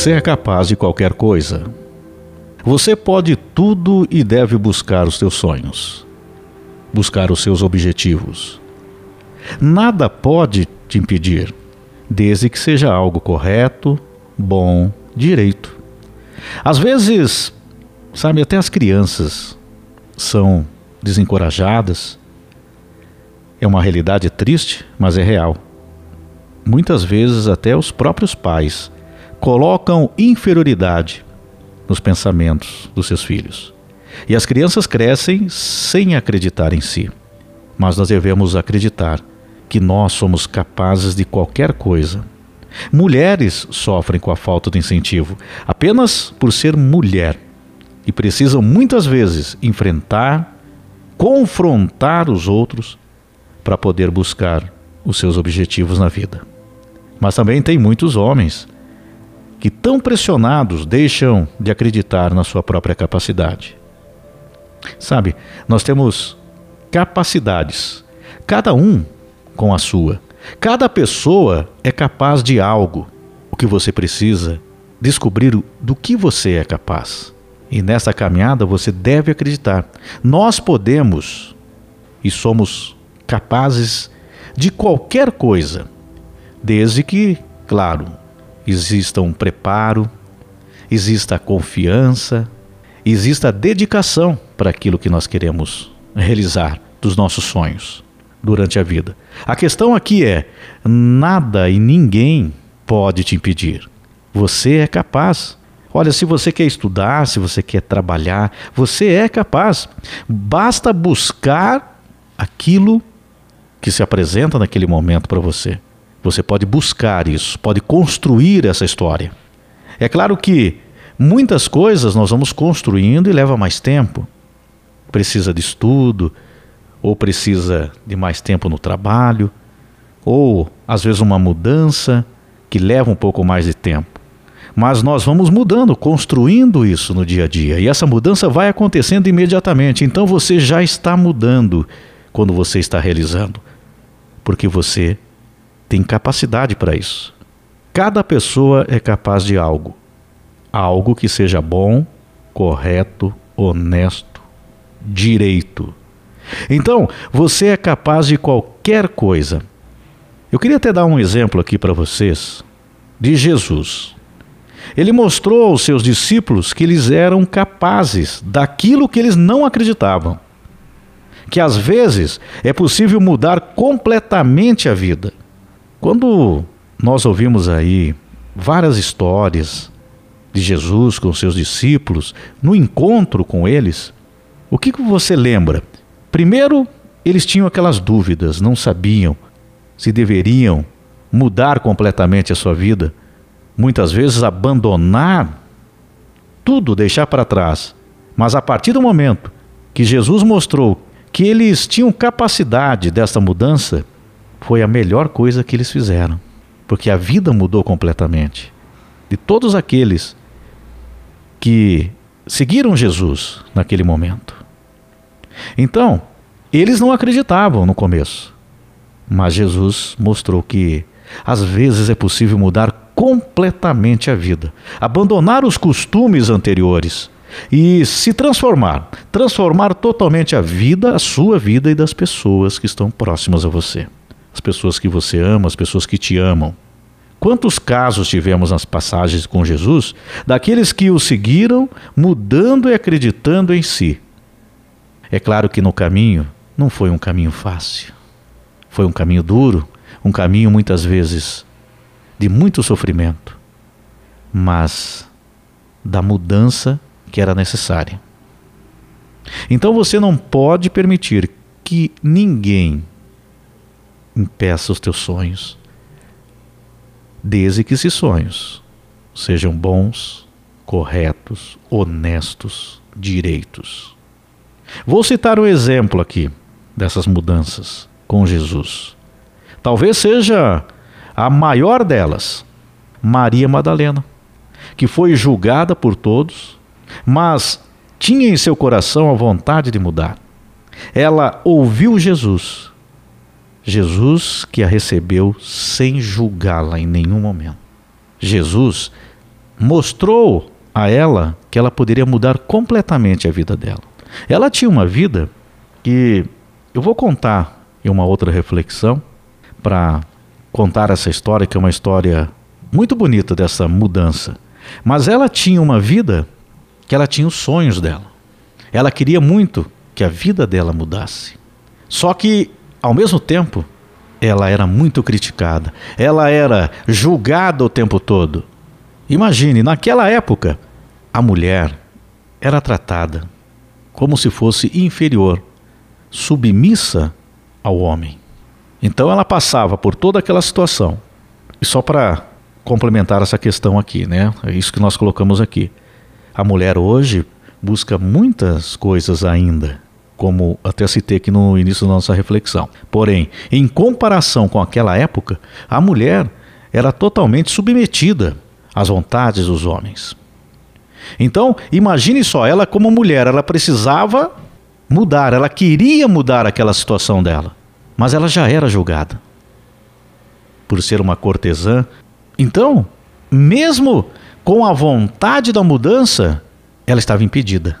Você é capaz de qualquer coisa. Você pode tudo e deve buscar os seus sonhos, buscar os seus objetivos. Nada pode te impedir, desde que seja algo correto, bom, direito. Às vezes, sabe, até as crianças são desencorajadas. É uma realidade triste, mas é real. Muitas vezes, até os próprios pais colocam inferioridade nos pensamentos dos seus filhos. E as crianças crescem sem acreditar em si. Mas nós devemos acreditar que nós somos capazes de qualquer coisa. Mulheres sofrem com a falta de incentivo apenas por ser mulher e precisam muitas vezes enfrentar, confrontar os outros para poder buscar os seus objetivos na vida. Mas também tem muitos homens que, tão pressionados, deixam de acreditar na sua própria capacidade. Sabe, nós temos capacidades, cada um com a sua. Cada pessoa é capaz de algo. O que você precisa descobrir do que você é capaz. E nessa caminhada você deve acreditar. Nós podemos e somos capazes de qualquer coisa, desde que, claro, exista um preparo, exista a confiança, exista a dedicação para aquilo que nós queremos realizar dos nossos sonhos durante a vida. A questão aqui é: nada e ninguém pode te impedir. Você é capaz. Olha, se você quer estudar, se você quer trabalhar, você é capaz. Basta buscar aquilo que se apresenta naquele momento para você. Você pode buscar isso, pode construir essa história. É claro que muitas coisas nós vamos construindo e leva mais tempo. Precisa de estudo, ou precisa de mais tempo no trabalho, ou às vezes uma mudança que leva um pouco mais de tempo. Mas nós vamos mudando, construindo isso no dia a dia, e essa mudança vai acontecendo imediatamente. Então você já está mudando quando você está realizando, porque você tem capacidade para isso. Cada pessoa é capaz de algo, algo que seja bom, correto, honesto, direito. Então, você é capaz de qualquer coisa. Eu queria até dar um exemplo aqui para vocês de Jesus. Ele mostrou aos seus discípulos que eles eram capazes daquilo que eles não acreditavam. Que às vezes é possível mudar completamente a vida. Quando nós ouvimos aí várias histórias de Jesus com seus discípulos, no encontro com eles, o que, você lembra? Primeiro, eles tinham aquelas dúvidas, não sabiam se deveriam mudar completamente a sua vida, muitas vezes abandonar tudo, deixar para trás. Mas a partir do momento que Jesus mostrou que eles tinham capacidade desta mudança, foi a melhor coisa que eles fizeram, porque a vida mudou completamente. De todos aqueles que seguiram Jesus naquele momento. Então, eles não acreditavam no começo, mas Jesus mostrou que às vezes é possível mudar completamente a vida, abandonar os costumes anteriores e se transformar, transformar totalmente a vida, a sua vida e das pessoas que estão próximas a você, as pessoas que você ama, as pessoas que te amam. Quantos casos tivemos nas passagens com Jesus daqueles que o seguiram, mudando e acreditando em si, é claro que no caminho não foi um caminho fácil. Foi um caminho duro, um caminho muitas vezes de muito sofrimento, mas da mudança que era necessária. Então você não pode permitir que ninguém impeça os teus sonhos, desde que esses sonhos sejam bons, corretos, honestos, direitos. Vou citar um exemplo aqui dessas mudanças com Jesus. Talvez seja a maior delas, Maria Madalena, que foi julgada por todos, mas tinha em seu coração a vontade de mudar. Ela ouviu Jesus, Jesus que a recebeu sem julgá-la em nenhum momento. Jesus mostrou a ela que ela poderia mudar completamente a vida dela. Ela tinha uma vida que eu vou contar em uma outra reflexão para contar essa história, que é uma história muito bonita dessa mudança. Mas ela tinha uma vida que ela tinha os sonhos dela. Ela queria muito que a vida dela mudasse. Só que, ao mesmo tempo, ela era muito criticada. Ela era julgada o tempo todo. Imagine, naquela época, a mulher era tratada como se fosse inferior, submissa ao homem. Então ela passava por toda aquela situação. E só para complementar essa questão aqui, né? É isso que nós colocamos aqui. A mulher hoje busca muitas coisas ainda, como até citei aqui no início da nossa reflexão. Porém, em comparação com aquela época, a mulher era totalmente submetida às vontades dos homens. Então, imagine só, ela como mulher, ela precisava mudar, ela queria mudar aquela situação dela, mas ela já era julgada por ser uma cortesã. Então, mesmo com a vontade da mudança, ela estava impedida.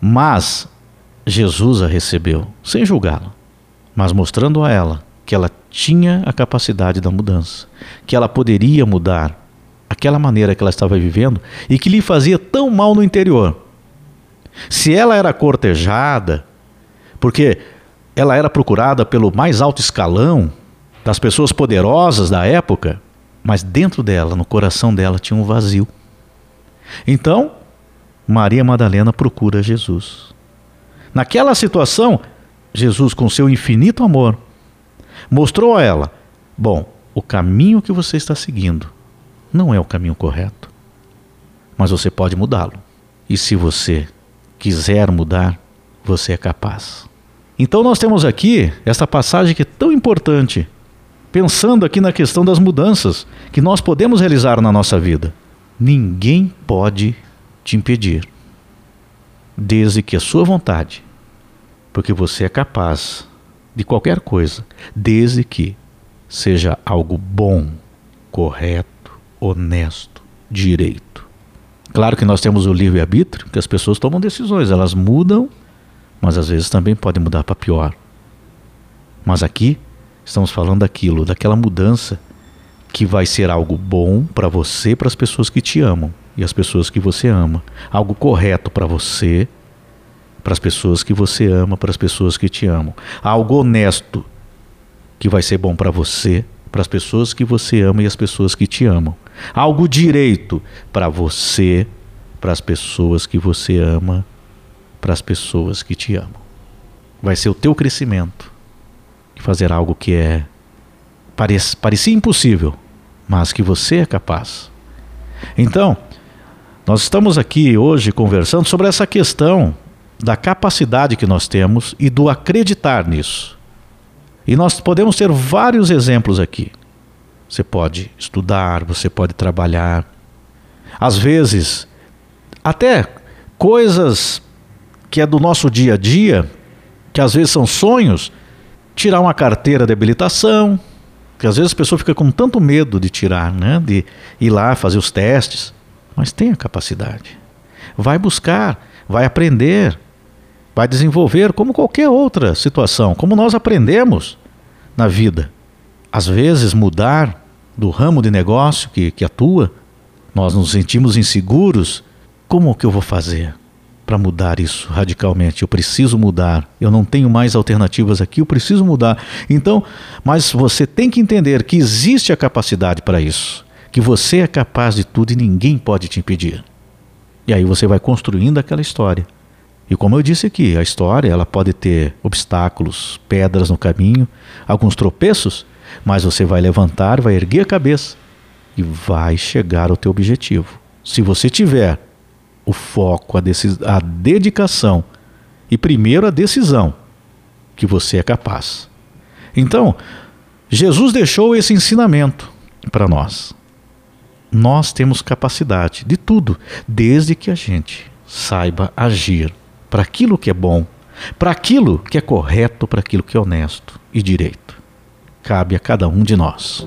Mas Jesus a recebeu sem julgá-la, mas mostrando a ela que ela tinha a capacidade da mudança, que ela poderia mudar aquela maneira que ela estava vivendo e que lhe fazia tão mal no interior. Se ela era cortejada, porque ela era procurada pelo mais alto escalão das pessoas poderosas da época, mas dentro dela, no coração dela, tinha um vazio. Então, Maria Madalena procura Jesus. Naquela situação, Jesus, com seu infinito amor, mostrou a ela: bom, o caminho que você está seguindo não é o caminho correto, mas você pode mudá-lo. E se você quiser mudar, você é capaz. Então nós temos aqui esta passagem que é tão importante, pensando aqui na questão das mudanças que nós podemos realizar na nossa vida. Ninguém pode te impedir, desde que a sua vontade, porque você é capaz de qualquer coisa, desde que seja algo bom, correto honesto, direito. Claro que nós temos o livre-arbítrio, que as pessoas tomam decisões, elas mudam, mas às vezes também podem mudar para pior. Mas aqui estamos falando daquilo, daquela mudança que vai ser algo bom para você, para as pessoas que te amam e as pessoas que você ama, algo correto para você, para as pessoas que você ama, para as pessoas que te amam, algo honesto que vai ser bom para você, para as pessoas que você ama e as pessoas que te amam algo direito para você, para as pessoas que você ama, para as pessoas que te amam. Vai ser o teu crescimento fazer algo que é parecia, parecia impossível, mas que você é capaz. Então, nós estamos aqui hoje conversando sobre essa questão da capacidade que nós temos e do acreditar nisso. E nós podemos ter vários exemplos aqui. Você pode estudar, você pode trabalhar. Às vezes, até coisas que é do nosso dia a dia, que às vezes são sonhos, tirar uma carteira de habilitação, que às vezes a pessoa fica com tanto medo de tirar, né? de ir lá fazer os testes, mas tem a capacidade. Vai buscar, vai aprender, vai desenvolver como qualquer outra situação, como nós aprendemos na vida. Às vezes mudar do ramo de negócio que, que atua, nós nos sentimos inseguros. Como que eu vou fazer para mudar isso radicalmente? Eu preciso mudar. Eu não tenho mais alternativas aqui, eu preciso mudar. Então, mas você tem que entender que existe a capacidade para isso, que você é capaz de tudo e ninguém pode te impedir. E aí você vai construindo aquela história. E como eu disse aqui, a história ela pode ter obstáculos, pedras no caminho, alguns tropeços, mas você vai levantar, vai erguer a cabeça e vai chegar ao teu objetivo. Se você tiver o foco, a, a dedicação e primeiro a decisão que você é capaz. Então, Jesus deixou esse ensinamento para nós. Nós temos capacidade de tudo, desde que a gente saiba agir para aquilo que é bom, para aquilo que é correto, para aquilo que é honesto e direito cabe a cada um de nós.